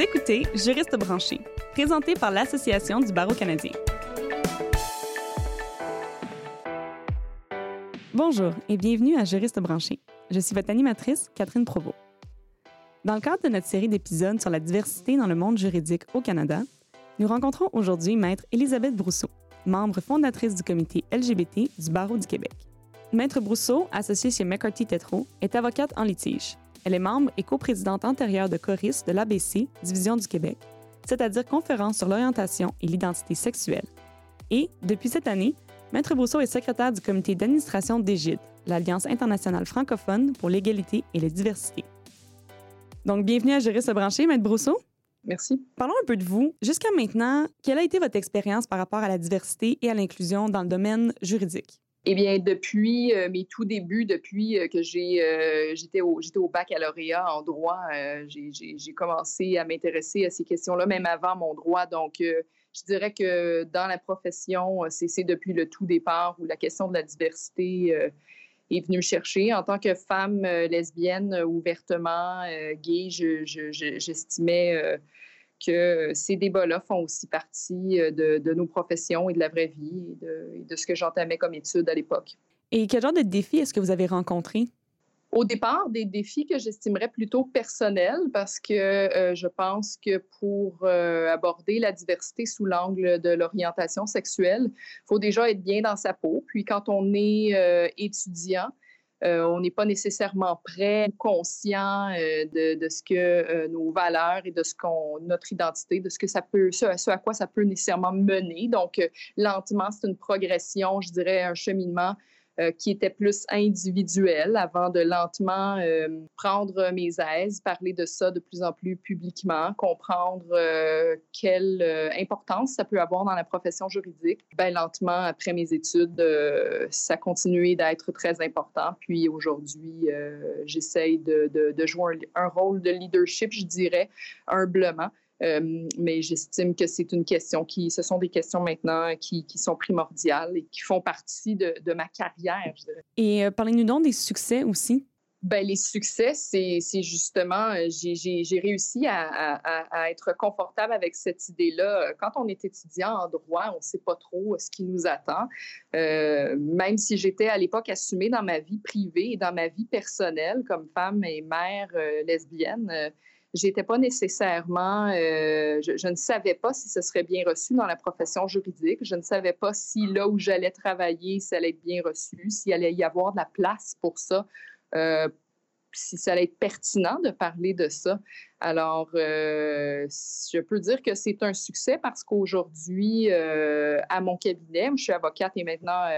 Écoutez Juriste branché, présenté par l'Association du barreau canadien. Bonjour et bienvenue à Juriste branché. Je suis votre animatrice, Catherine Provost. Dans le cadre de notre série d'épisodes sur la diversité dans le monde juridique au Canada, nous rencontrons aujourd'hui Maître Elisabeth Brousseau, membre fondatrice du comité LGBT du Barreau du Québec. Maître Brousseau, associée chez McCarthy Tétrault, est avocate en litige. Elle est membre et coprésidente antérieure de Coris de l'ABC, Division du Québec, c'est-à-dire conférence sur l'orientation et l'identité sexuelle. Et, depuis cette année, Maître Brousseau est secrétaire du comité d'administration d'Égide, l'Alliance internationale francophone pour l'égalité et la diversité. Donc, bienvenue à Juriste branché, Maître Brousseau. Merci. Parlons un peu de vous. Jusqu'à maintenant, quelle a été votre expérience par rapport à la diversité et à l'inclusion dans le domaine juridique? Eh bien, depuis euh, mes tout débuts, depuis euh, que euh, j'étais, au, baccalauréat en droit, j'ai, commencé à m'intéresser à ces questions-là, même avant mon droit. Donc, je dirais que dans la profession, c'est, depuis le tout départ où la question de la diversité est venue me chercher. En tant que femme lesbienne ouvertement gay, je, je, j'estimais que ces débats-là font aussi partie euh, de, nos professions et de la vraie vie et de, ce que j'entamais comme étude à l'époque. Et quel genre de défis est-ce que vous avez rencontrés? Au départ, des défis que j'estimerais plutôt personnels parce que euh, je pense que pour euh, aborder la diversité sous l'angle de l'orientation sexuelle, il faut déjà être bien dans sa peau. Puis quand on est étudiant, euh, on n'est pas nécessairement prêt, conscient euh, de, ce que euh, nos valeurs et de ce qu'on notre identité, de ce que ça peut, ce, ce à quoi ça peut nécessairement mener. Donc, lentement, c'est une progression, je dirais, un cheminement euh, qui était plus individuel avant de lentement euh, prendre mes aises, parler de ça de plus en plus publiquement, comprendre euh, quelle importance ça peut avoir dans la profession juridique. Ben, lentement, après mes études, ça a continué d'être très important. Puis aujourd'hui, j'essaye de, jouer un rôle de leadership, je dirais, humblement. Euh, mais j'estime que c'est une question qui, ce sont des questions maintenant qui, qui sont primordiales et qui font partie de, de ma carrière, je dirais. Et euh, parlez-nous donc des succès aussi. Ben, les succès, c'est justement, euh, j'ai réussi à, à, à, être confortable avec cette idée-là. Quand on est étudiant en droit, on ne sait pas trop ce qui nous attend. Euh, même si j'étais à l'époque assumée dans ma vie privée et dans ma vie personnelle comme femme et mère lesbienne, J'étais pas nécessairement, euh, je, ne savais pas si ce serait bien reçu dans la profession juridique. Je ne savais pas si là où j'allais travailler, ça allait être bien reçu, s'il allait y avoir de la place pour ça, euh, si ça allait être pertinent de parler de ça. Alors, euh, je peux dire que c'est un succès parce qu'aujourd'hui, à mon cabinet, je suis avocate et maintenant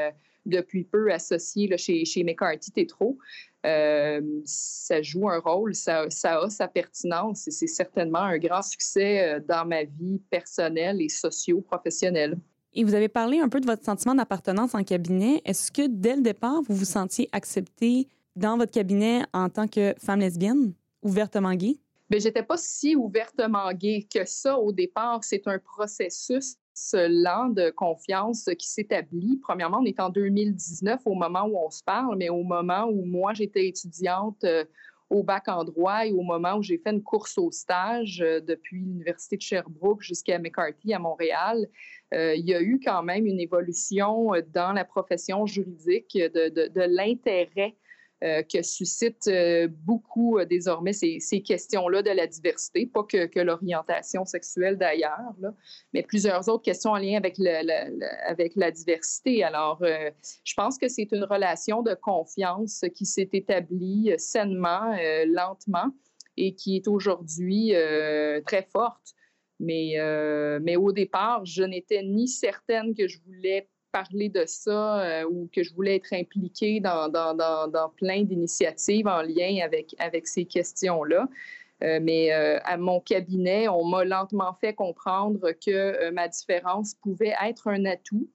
depuis peu associée chez, chez McCarthy Tétro. Euh, ça joue un rôle, ça, ça a sa pertinence et c'est certainement un grand succès euh, dans ma vie personnelle et socio-professionnelle. Et vous avez parlé un peu de votre sentiment d'appartenance en cabinet. Est-ce que dès le départ, vous vous sentiez acceptée dans votre cabinet en tant que femme lesbienne, ouvertement gay? Bien, j'étais pas si ouvertement gay que ça au départ. C'est un processus lent de confiance qui s'établit. Premièrement, on est en 2019 au moment où on se parle, mais au moment où moi, j'étais étudiante euh, au bac en droit et au moment où j'ai fait une course au stage euh, depuis l'Université de Sherbrooke jusqu'à McCarthy à Montréal, euh, il y a eu quand même une évolution dans la profession juridique de l'intérêt euh, que suscitent euh, beaucoup euh, désormais ces, questions-là de la diversité, pas que, l'orientation sexuelle d'ailleurs, mais plusieurs autres questions en lien avec, avec la diversité. Alors, je pense que c'est une relation de confiance qui s'est établie sainement, lentement, et qui est aujourd'hui très forte. Mais, mais au départ, je n'étais ni certaine que je voulais parler de ça euh, ou que je voulais être impliquée dans, plein d'initiatives en lien avec, ces questions-là. Euh, mais euh, à mon cabinet, on m'a lentement fait comprendre que ma différence pouvait être un atout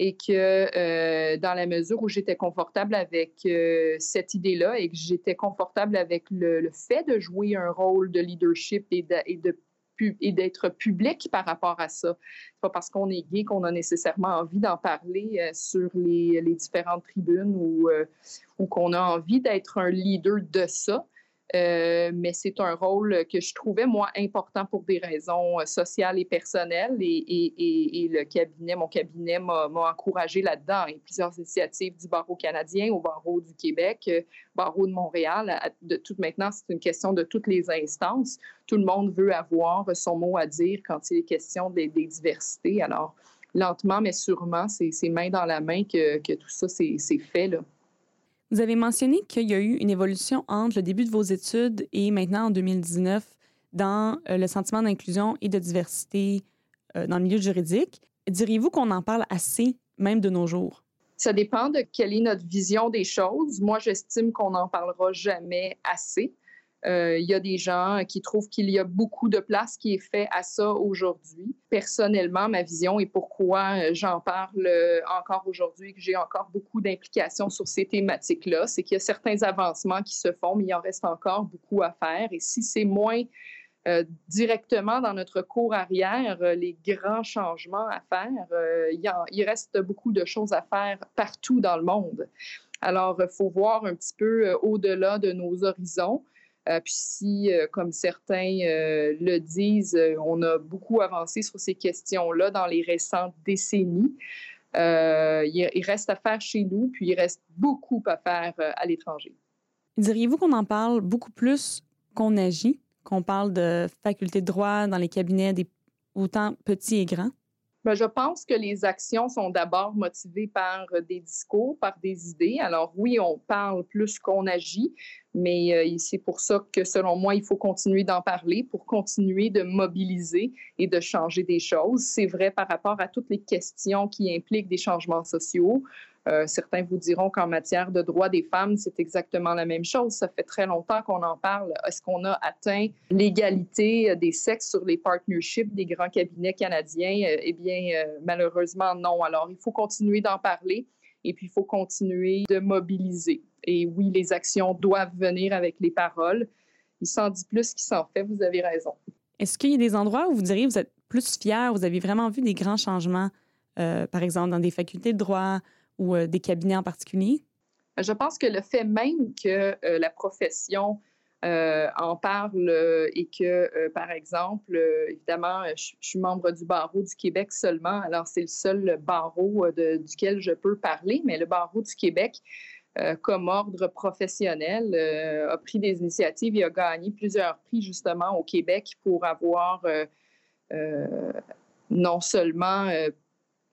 et que dans la mesure où j'étais confortable avec cette idée-là et que j'étais confortable avec le, fait de jouer un rôle de leadership et de, et de et d'être public par rapport à ça. C'est pas parce qu'on est gay qu'on a nécessairement envie d'en parler euh, sur les, différentes tribunes ou, euh, ou qu'on a envie d'être un leader de ça. Euh, mais c'est un rôle que je trouvais, moi, important pour des raisons euh, sociales et personnelles. Et, le cabinet, mon cabinet m'a encouragé là-dedans. Et plusieurs initiatives du barreau canadien au barreau du Québec, euh, barreau de Montréal. De toute maintenant, c'est une question de toutes les instances. Tout le monde veut avoir son mot à dire quand il est question des, diversités. Alors, lentement, mais sûrement, c'est main dans la main que, que tout ça s'est fait. Là. Vous avez mentionné qu'il y a eu une évolution entre le début de vos études et maintenant en 2019 dans euh, le sentiment d'inclusion et de diversité euh, dans le milieu juridique. Diriez-vous qu'on en parle assez, même de nos jours? Ça dépend de quelle est notre vision des choses. Moi, j'estime qu'on n'en parlera jamais assez. Euh, il y a des gens qui trouvent qu'il y a beaucoup de place qui est fait à ça aujourd'hui. Personnellement, ma vision et pourquoi euh, j'en parle euh, encore aujourd'hui, que j'ai encore beaucoup d'implications sur ces thématiques-là, c'est qu'il y a certains avancements qui se font, mais il en reste encore beaucoup à faire. Et si c'est moins directement dans notre cours arrière, les grands changements à faire, il, il, reste beaucoup de choses à faire partout dans le monde. Alors, il faut voir un petit peu au-delà de nos horizons. Euh, puis si, euh, comme certains euh, le disent, on a beaucoup avancé sur ces questions-là dans les récentes décennies, il, reste à faire chez nous, puis il reste beaucoup à faire à l'étranger. Diriez-vous qu'on en parle beaucoup plus qu'on agit, qu'on parle de faculté de droit dans les cabinets des autant petits et grands? Ben, je pense que les actions sont d'abord motivées par des discours, par des idées. Alors oui, on parle plus qu'on agit, mais euh, c'est pour ça que selon moi, il faut continuer d'en parler pour continuer de mobiliser et de changer des choses. C'est vrai par rapport à toutes les questions qui impliquent des changements sociaux, euh, certains vous diront qu'en matière de droits des femmes, c'est exactement la même chose. Ça fait très longtemps qu'on en parle. Est-ce qu'on a atteint l'égalité des sexes sur les partnerships des grands cabinets canadiens? Euh, eh bien, euh, malheureusement, non. Alors, il faut continuer d'en parler et puis il faut continuer de mobiliser. Et oui, les actions doivent venir avec les paroles. Il s'en dit plus qu'il s'en fait, vous avez raison. Est-ce qu'il y a des endroits où vous diriez que vous êtes plus fier, vous avez vraiment vu des grands changements, par exemple dans des facultés de droit ou euh, des cabinets en particulier? Je pense que le fait même que euh, la profession euh, en parle et que, par exemple, évidemment, je, suis membre du barreau du Québec seulement, alors c'est le seul barreau duquel je peux parler, mais le barreau du Québec, comme ordre professionnel, a pris des initiatives et a gagné plusieurs prix justement au Québec pour avoir non seulement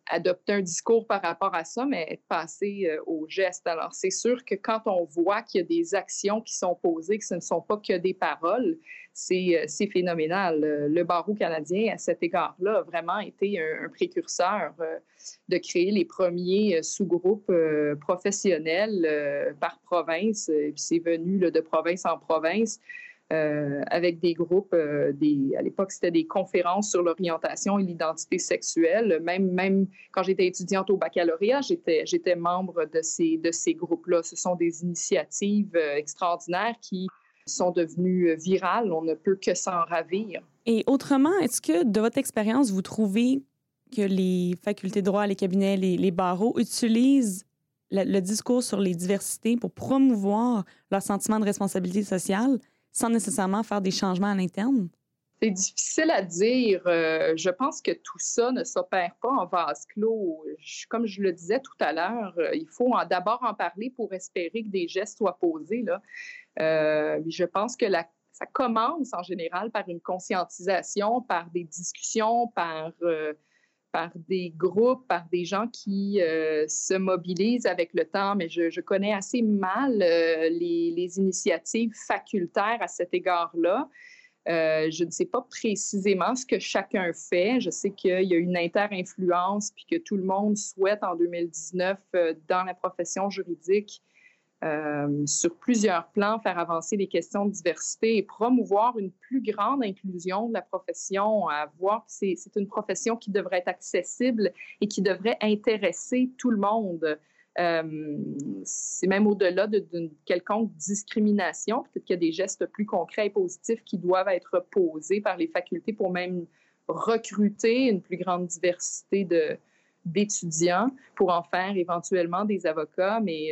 adopter un discours par rapport à ça, mais passer euh, au geste. Alors, c'est sûr que quand on voit qu'il y a des actions qui sont posées, que ce ne sont pas que des paroles, c'est euh, phénoménal. Le barreau canadien, à cet égard-là, a vraiment été un, précurseur euh, de créer les premiers sous-groupes professionnels par province. Et puis, c'est venu de province en province. Euh, avec des groupes, euh, à l'époque, c'était des conférences sur l'orientation et l'identité sexuelle. Même, même quand j'étais étudiante au baccalauréat, j'étais, j'étais membre de ces, de ces groupes-là. Ce sont des initiatives euh, extraordinaires qui sont devenues virales. On ne peut que s'en ravir. Et autrement, est-ce que, de votre expérience, vous trouvez que les facultés de droit, les cabinets, les barreaux utilisent le discours sur les diversités pour promouvoir leur sentiment de responsabilité sociale? Sans nécessairement faire des changements à l'interne? C'est difficile à dire. Euh, je pense que tout ça ne s'opère pas en vase clos. comme je le disais tout à l'heure, euh, il faut d'abord en parler pour espérer que des gestes soient posés. Là. Euh, je pense que ça commence en général par une conscientisation, par des discussions, par par des groupes, par des gens qui euh, se mobilisent avec le temps, mais je, connais assez mal euh, les, initiatives facultaires à cet égard-là. Euh, je ne sais pas précisément ce que chacun fait. Je sais qu'il y a une inter-influence, puis que tout le monde souhaite en 2019 dans la profession juridique sur plusieurs plans, faire avancer les questions de diversité et promouvoir une plus grande inclusion de la profession, à voir que c'est une profession qui devrait être accessible et qui devrait intéresser tout le monde. Euh, c'est même au-delà d'une quelconque discrimination. Peut-être qu'il y a des gestes plus concrets et positifs qui doivent être posés par les facultés pour même recruter une plus grande diversité de, d'étudiants pour en faire éventuellement des avocats, mais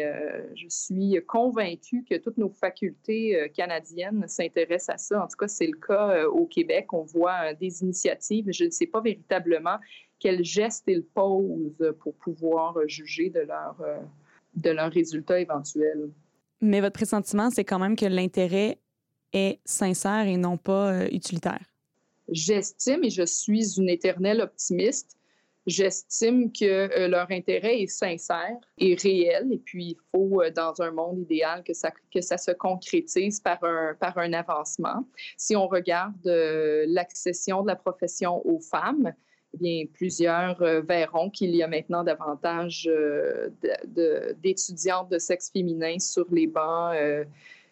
je suis convaincue que toutes nos facultés canadiennes s'intéressent à ça. En tout cas, c'est le cas au Québec. On voit des initiatives. Je ne sais pas véritablement quels gestes ils posent pour pouvoir juger de leur, de leurs résultats éventuels. Mais votre pressentiment, c'est quand même que l'intérêt est sincère et non pas euh, utilitaire. J'estime, et je suis une éternelle optimiste, j'estime que euh, leur intérêt est sincère et réel. Et puis, il faut, euh, dans un monde idéal, que ça, que ça se concrétise par un, par un avancement. Si on regarde l'accession de la profession aux femmes, eh bien, plusieurs verront qu'il y a maintenant davantage d'étudiantes de, sexe féminin sur les bancs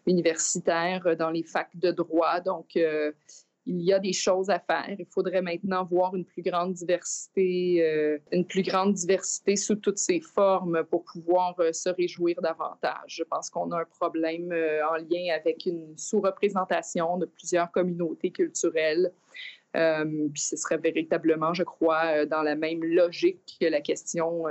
universitaires euh, dans les facs de droit. Donc, euh, il y a des choses à faire. Il faudrait maintenant voir une plus grande diversité, euh, une plus grande diversité sous toutes ses formes pour pouvoir se réjouir davantage. Je pense qu'on a un problème en lien avec une sous-représentation de plusieurs communautés culturelles. puis ce serait véritablement, je crois, dans la même logique que la question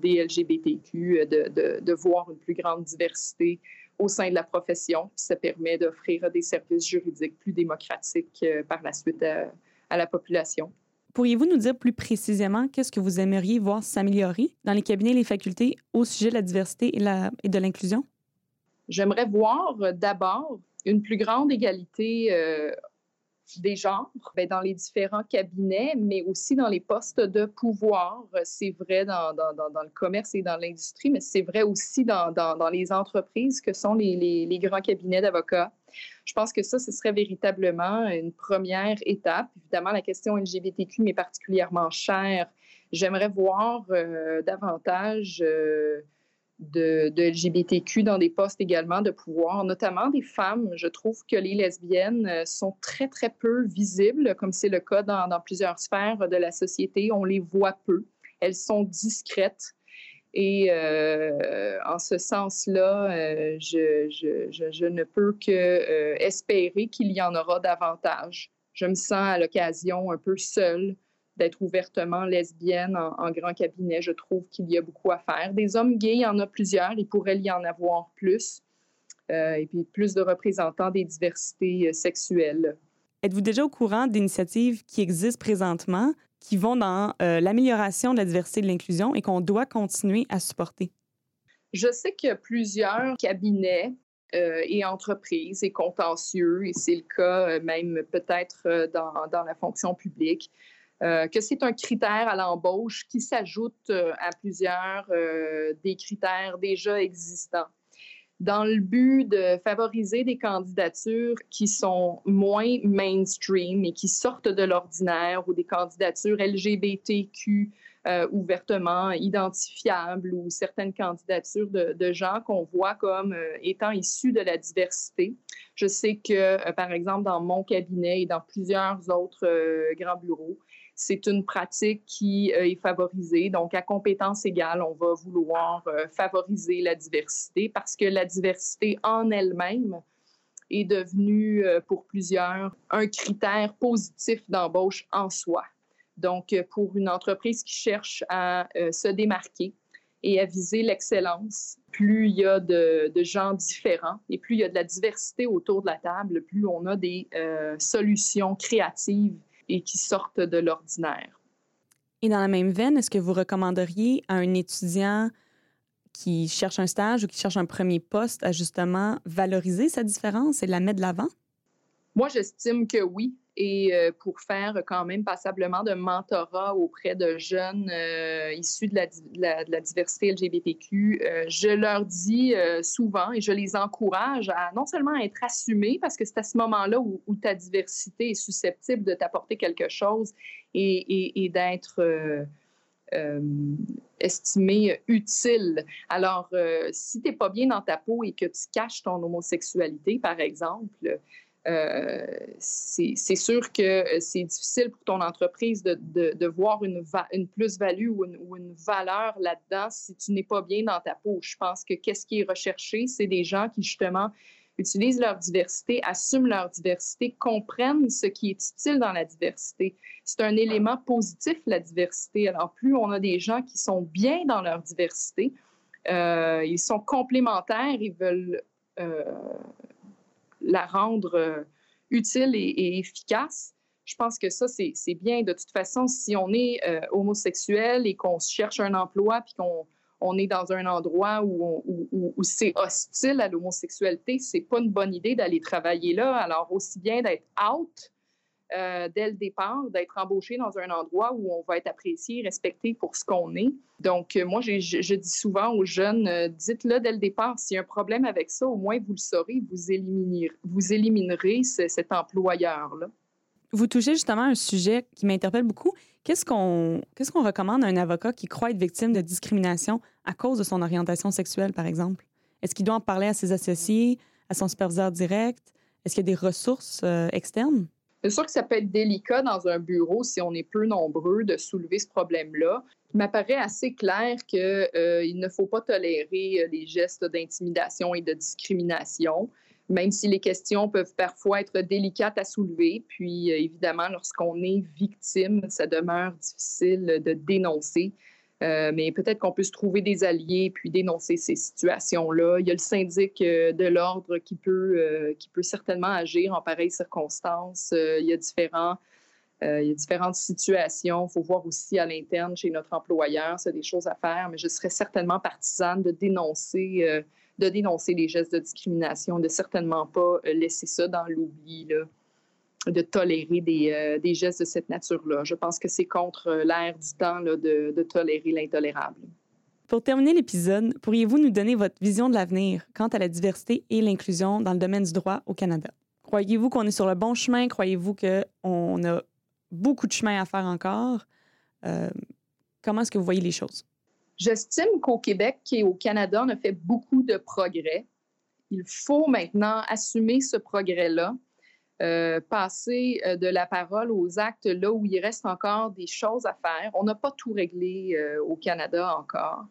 des LGBTQ, de, voir une plus grande diversité au sein de la profession. ça permet d'offrir des services juridiques plus démocratiques euh, par la suite à, la population. Pourriez-vous nous dire plus précisément qu'est-ce que vous aimeriez voir s'améliorer dans les cabinets et les facultés au sujet de la diversité et, la, et de l'inclusion? J'aimerais voir euh, d'abord une plus grande égalité euh, des genres ben, dans les différents cabinets, mais aussi dans les postes de pouvoir. C'est vrai dans, le commerce et dans l'industrie, mais c'est vrai aussi dans, les entreprises que sont les grands cabinets d'avocats. Je pense que ça, ce serait véritablement une première étape. Évidemment, la question LGBTQ m'est particulièrement chère. J'aimerais voir euh, davantage euh, de, LGBTQ dans des postes également de pouvoir, notamment des femmes. Je trouve que les lesbiennes euh, sont très, très peu visibles, comme c'est le cas dans, plusieurs sphères de la société. On les voit peu. Elles sont discrètes. Et euh, en ce sens-là, euh, je, ne peux que espérer qu'il y en aura davantage. Je me sens à l'occasion un peu seule d'être ouvertement lesbienne en, grand cabinet. Je trouve qu'il y a beaucoup à faire. Des hommes gays, il y en a plusieurs, il pourrait y en avoir plus. Euh, et puis plus de représentants des diversités euh, sexuelles. Êtes-vous déjà au courant d'initiatives qui existent présentement qui vont dans euh, l'amélioration de la diversité et de l'inclusion et qu'on doit continuer à supporter? Je sais que plusieurs cabinets et entreprises et contentieux, et c'est le cas même peut-être dans, dans, la fonction publique, euh, que c'est un critère à l'embauche qui s'ajoute euh, à plusieurs euh, des critères déjà existants dans le but de favoriser des candidatures qui sont moins mainstream et qui sortent de l'ordinaire ou des candidatures LGBTQ ouvertement identifiables ou certaines candidatures de, gens qu'on voit comme étant issus de la diversité. Je sais que, par exemple, dans mon cabinet et dans plusieurs autres grands bureaux, c'est une pratique qui euh, est favorisée. Donc, à compétence égale, on va vouloir euh, favoriser la diversité parce que la diversité en elle-même est devenue euh, pour plusieurs un critère positif d'embauche en soi. Donc, pour une entreprise qui cherche à se démarquer et à viser l'excellence, plus il y a de, gens différents et plus il y a de la diversité autour de la table, plus on a des solutions créatives et qui sortent de l'ordinaire. Et dans la même veine, est-ce que vous recommanderiez à un étudiant qui cherche un stage ou qui cherche un premier poste à justement valoriser sa différence et la mettre de l'avant? Moi, j'estime que oui et euh, pour faire quand même passablement de mentorat auprès de jeunes euh, issus de la, diversité LGBTQ, euh, je leur dis souvent et je les encourage à non seulement être assumés, parce que c'est à ce moment-là où, ta diversité est susceptible de t'apporter quelque chose et, d'être estimé utile. Alors, si tu n'es pas bien dans ta peau et que tu caches ton homosexualité, par exemple, c'est sûr que euh, c'est difficile pour ton entreprise de, voir une, plus-value ou, ou une, valeur là-dedans si tu n'es pas bien dans ta peau. Je pense que qu'est-ce qui est recherché, c'est des gens qui justement utilisent leur diversité, assument leur diversité, comprennent ce qui est utile dans la diversité. C'est un élément positif, la diversité. Alors, plus on a des gens qui sont bien dans leur diversité, euh, ils sont complémentaires, ils veulent euh, la rendre euh, utile et, efficace. Je pense que ça, c'est bien. De toute façon, si on est homosexuel et qu'on cherche un emploi, puis qu'on on est dans un endroit où, c'est hostile à l'homosexualité, c'est pas une bonne idée d'aller travailler là. Alors, aussi bien d'être out euh, dès le départ, d'être embauché dans un endroit où on va être apprécié, respecté pour ce qu'on est. Donc, euh, moi, je, dis souvent aux jeunes, euh, dites-le dès le départ, s'il y a un problème avec ça, au moins vous le saurez, vous éliminerez, vous éliminerez cet employeur-là. Vous touchez justement un sujet qui m'interpelle beaucoup. Qu'est-ce qu'on qu'est-ce qu'on recommande à un avocat qui croit être victime de discrimination à cause de son orientation sexuelle, par exemple? Est-ce qu'il doit en parler à ses associés, à son superviseur direct? Est-ce qu'il y a des ressources externes? C'est sûr que ça peut être délicat dans un bureau si on est peu nombreux de soulever ce problème-là. Il m'apparaît assez clair qu'il euh, ne faut pas tolérer euh, les gestes d'intimidation et de discrimination même si les questions peuvent parfois être délicates à soulever. Puis, euh, évidemment, lorsqu'on est victime, ça demeure difficile de dénoncer. Euh, mais peut-être qu'on peut se trouver des alliés puis dénoncer ces situations-là. Il y a le syndic euh, de l'ordre qui peut, qui peut certainement agir en pareille circonstances. il, y a différentes situations. Il faut voir aussi à l'interne chez notre employeur, c'est des choses à faire, mais je serais certainement partisane de dénoncer de dénoncer les gestes de discrimination, de certainement pas euh, laisser ça dans l'oubli, de tolérer des, euh, des, gestes de cette nature-là. Je pense que c'est contre euh, l'air du temps là, de, de tolérer l'intolérable. Pour terminer l'épisode, pourriez-vous nous donner votre vision de l'avenir quant à la diversité et l'inclusion dans le domaine du droit au Canada? Croyez-vous qu'on est sur le bon chemin? Croyez-vous qu'on a beaucoup de chemin à faire encore? comment est-ce que vous voyez les choses? J'estime qu'au Québec et au Canada, on a fait beaucoup de progrès. Il faut maintenant assumer ce progrès-là, euh, passer euh, de la parole aux actes là où il reste encore des choses à faire. On n'a pas tout réglé euh, au Canada encore.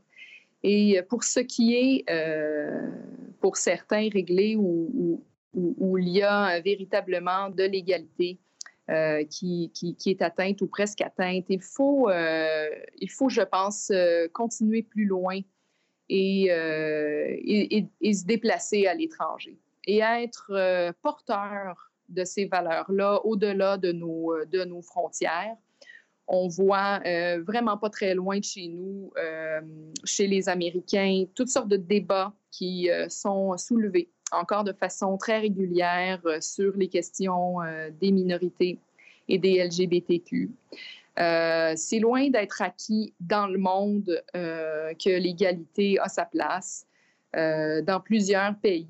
Et pour ce qui est, pour certains, réglé où, il y a véritablement de l'égalité, qui, qui, est atteinte ou presque atteinte. Il faut, il faut je pense, continuer plus loin et, et, se déplacer à l'étranger et être porteur de ces valeurs-là au-delà de nos, de nos frontières. On voit vraiment pas très loin de chez nous, chez les Américains, toutes sortes de débats qui sont soulevés encore de façon très régulière euh, sur les questions euh, des minorités et des LGBTQ. Euh, c'est loin d'être acquis dans le monde que l'égalité a sa place. dans plusieurs pays,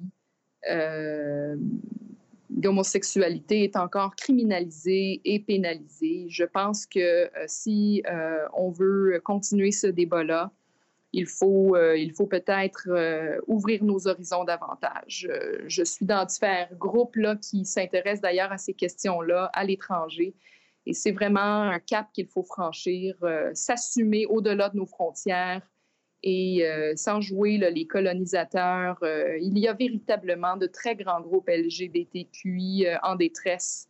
l'homosexualité est encore criminalisée et pénalisée. Je pense que si on veut continuer ce débat-là, il faut, euh, faut peut-être euh, ouvrir nos horizons davantage. Euh, je suis dans différents groupes là, qui s'intéressent d'ailleurs à ces questions-là à l'étranger. Et c'est vraiment un cap qu'il faut franchir, s'assumer au-delà de nos frontières et sans jouer les colonisateurs. il y a véritablement de très grands groupes LGBTQI en détresse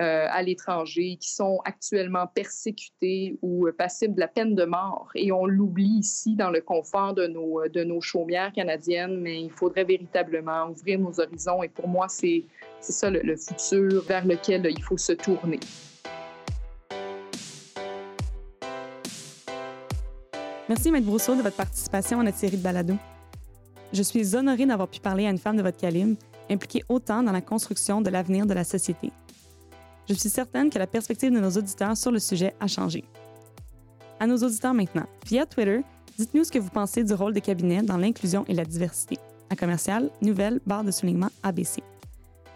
euh, à l'étranger, qui sont actuellement persécutés ou euh, passibles de la peine de mort. Et on l'oublie ici dans le confort de nos, euh, de nos chaumières canadiennes, mais il faudrait véritablement ouvrir nos horizons. Et pour moi, c'est ça le futur vers lequel il faut se tourner. Merci, Maître Brousseau, de votre participation à notre série de balados. Je suis honorée d'avoir pu parler à une femme de votre calibre, impliquée autant dans la construction de l'avenir de la société je suis certaine que la perspective de nos auditeurs sur le sujet a changé. À nos auditeurs maintenant, via Twitter, dites-nous ce que vous pensez du rôle des cabinets dans l'inclusion et la diversité. À commercial, nouvelle barre de soulignement ABC.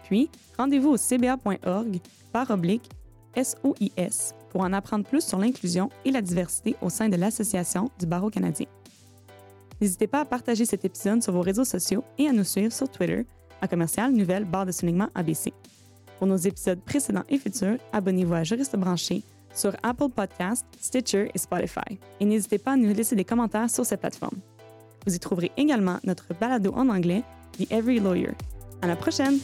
Puis, rendez-vous au cba.org par oblique SOIS pour en apprendre plus sur l'inclusion et la diversité au sein de l'Association du barreau canadien. N'hésitez pas à partager cet épisode sur vos réseaux sociaux et à nous suivre sur Twitter à commercial nouvelle barre de soulignement ABC. Pour nos épisodes précédents et futurs, abonnez-vous à Juriste branché sur Apple Podcasts, Stitcher et Spotify. Et n'hésitez pas à nous laisser des commentaires sur ces plateformes. Vous y trouverez également notre balado en anglais, The Every Lawyer. À la prochaine!